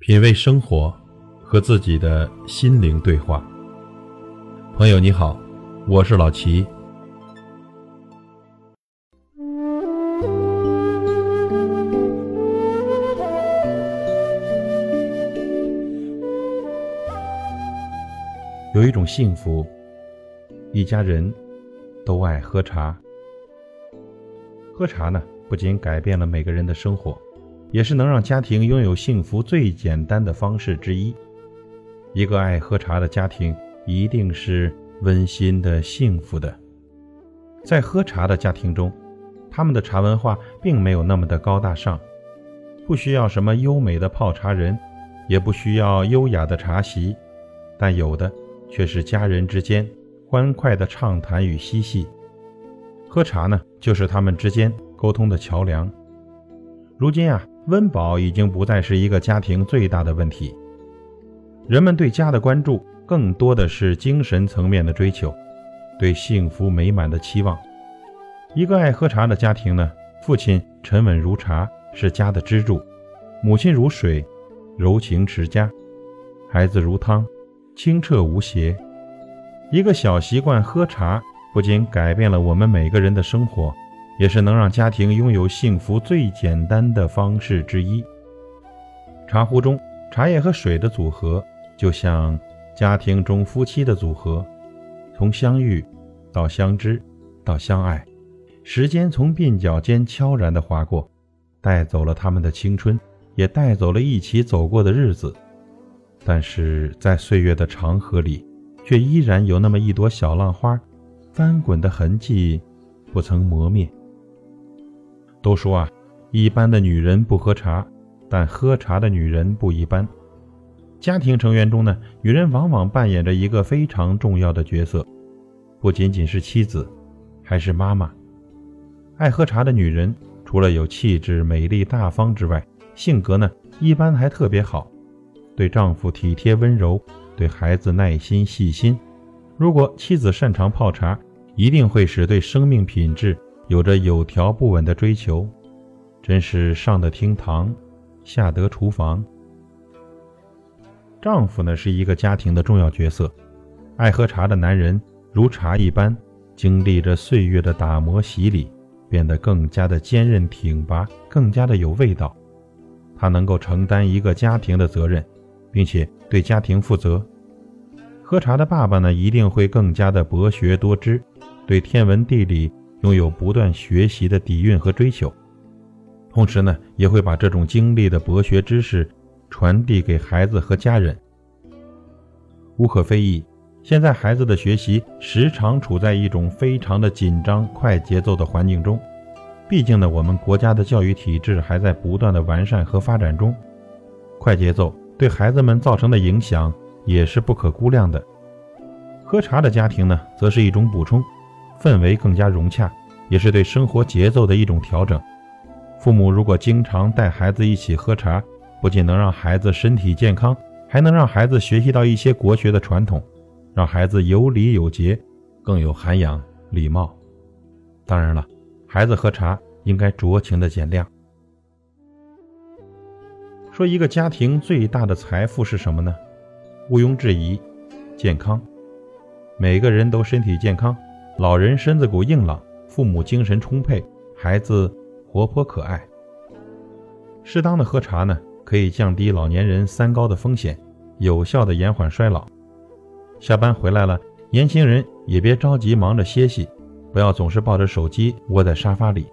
品味生活，和自己的心灵对话。朋友你好，我是老齐。有一种幸福，一家人都爱喝茶。喝茶呢，不仅改变了每个人的生活。也是能让家庭拥有幸福最简单的方式之一。一个爱喝茶的家庭，一定是温馨的、幸福的。在喝茶的家庭中，他们的茶文化并没有那么的高大上，不需要什么优美的泡茶人，也不需要优雅的茶席，但有的却是家人之间欢快的畅谈与嬉戏。喝茶呢，就是他们之间沟通的桥梁。如今啊。温饱已经不再是一个家庭最大的问题，人们对家的关注更多的是精神层面的追求，对幸福美满的期望。一个爱喝茶的家庭呢，父亲沉稳如茶，是家的支柱；母亲如水，柔情持家；孩子如汤，清澈无邪。一个小习惯喝茶，不仅改变了我们每个人的生活。也是能让家庭拥有幸福最简单的方式之一。茶壶中茶叶和水的组合，就像家庭中夫妻的组合，从相遇到相知到相爱，时间从鬓角间悄然地划过，带走了他们的青春，也带走了一起走过的日子。但是在岁月的长河里，却依然有那么一朵小浪花，翻滚的痕迹不曾磨灭。都说啊，一般的女人不喝茶，但喝茶的女人不一般。家庭成员中呢，女人往往扮演着一个非常重要的角色，不仅仅是妻子，还是妈妈。爱喝茶的女人，除了有气质、美丽、大方之外，性格呢，一般还特别好，对丈夫体贴温柔，对孩子耐心细心。如果妻子擅长泡茶，一定会使对生命品质。有着有条不紊的追求，真是上得厅堂，下得厨房。丈夫呢是一个家庭的重要角色，爱喝茶的男人如茶一般，经历着岁月的打磨洗礼，变得更加的坚韧挺拔，更加的有味道。他能够承担一个家庭的责任，并且对家庭负责。喝茶的爸爸呢，一定会更加的博学多知，对天文地理。拥有不断学习的底蕴和追求，同时呢，也会把这种经历的博学知识传递给孩子和家人。无可非议，现在孩子的学习时常处在一种非常的紧张、快节奏的环境中。毕竟呢，我们国家的教育体制还在不断的完善和发展中，快节奏对孩子们造成的影响也是不可估量的。喝茶的家庭呢，则是一种补充。氛围更加融洽，也是对生活节奏的一种调整。父母如果经常带孩子一起喝茶，不仅能让孩子身体健康，还能让孩子学习到一些国学的传统，让孩子有礼有节，更有涵养、礼貌。当然了，孩子喝茶应该酌情的减量。说一个家庭最大的财富是什么呢？毋庸置疑，健康。每个人都身体健康。老人身子骨硬朗，父母精神充沛，孩子活泼可爱。适当的喝茶呢，可以降低老年人三高的风险，有效的延缓衰老。下班回来了，年轻人也别着急忙着歇息，不要总是抱着手机窝在沙发里，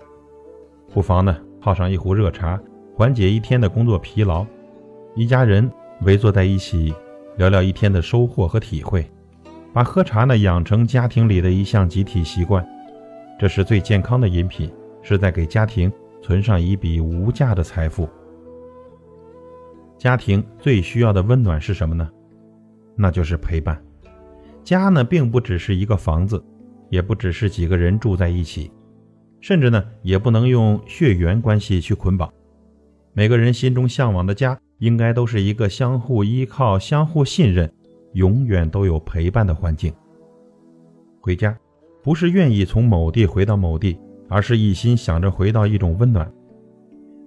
不妨呢泡上一壶热茶，缓解一天的工作疲劳。一家人围坐在一起，聊聊一天的收获和体会。把喝茶呢养成家庭里的一项集体习惯，这是最健康的饮品，是在给家庭存上一笔无价的财富。家庭最需要的温暖是什么呢？那就是陪伴。家呢，并不只是一个房子，也不只是几个人住在一起，甚至呢，也不能用血缘关系去捆绑。每个人心中向往的家，应该都是一个相互依靠、相互信任。永远都有陪伴的环境。回家，不是愿意从某地回到某地，而是一心想着回到一种温暖。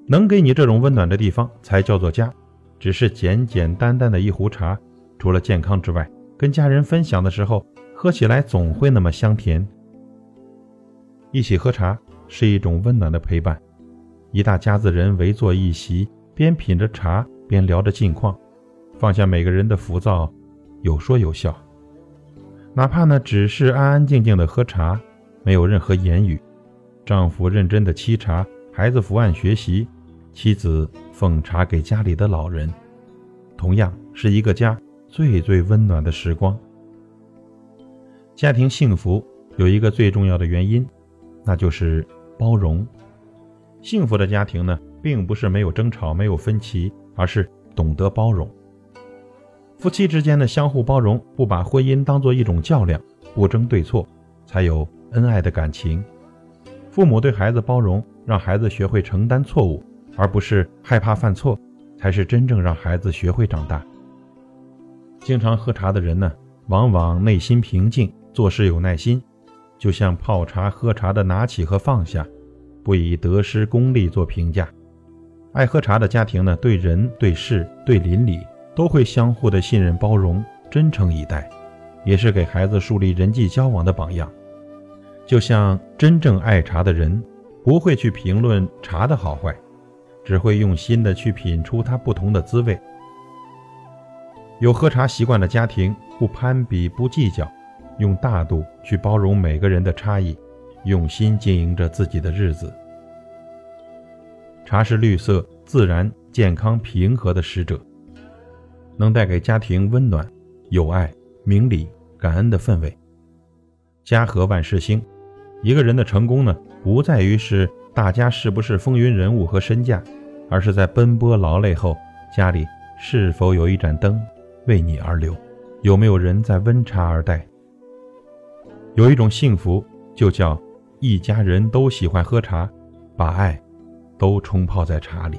能给你这种温暖的地方，才叫做家。只是简简单单的一壶茶，除了健康之外，跟家人分享的时候，喝起来总会那么香甜。一起喝茶是一种温暖的陪伴，一大家子人围坐一席，边品着茶边聊着近况，放下每个人的浮躁，有说有笑。哪怕呢只是安安静静的喝茶，没有任何言语，丈夫认真的沏茶，孩子伏案学习，妻子奉茶给家里的老人，同样是一个家最最温暖的时光。家庭幸福有一个最重要的原因。那就是包容。幸福的家庭呢，并不是没有争吵、没有分歧，而是懂得包容。夫妻之间的相互包容，不把婚姻当做一种较量，不争对错，才有恩爱的感情。父母对孩子包容，让孩子学会承担错误，而不是害怕犯错，才是真正让孩子学会长大。经常喝茶的人呢，往往内心平静，做事有耐心。就像泡茶、喝茶的拿起和放下，不以得失功利做评价。爱喝茶的家庭呢，对人、对事、对邻里都会相互的信任、包容、真诚以待，也是给孩子树立人际交往的榜样。就像真正爱茶的人，不会去评论茶的好坏，只会用心的去品出它不同的滋味。有喝茶习惯的家庭，不攀比，不计较。用大度去包容每个人的差异，用心经营着自己的日子。茶是绿色、自然、健康、平和的使者，能带给家庭温暖、友爱、明理、感恩的氛围。家和万事兴。一个人的成功呢，不在于是大家是不是风云人物和身价，而是在奔波劳累后，家里是否有一盏灯为你而留，有没有人在温茶而待。有一种幸福，就叫一家人都喜欢喝茶，把爱都冲泡在茶里。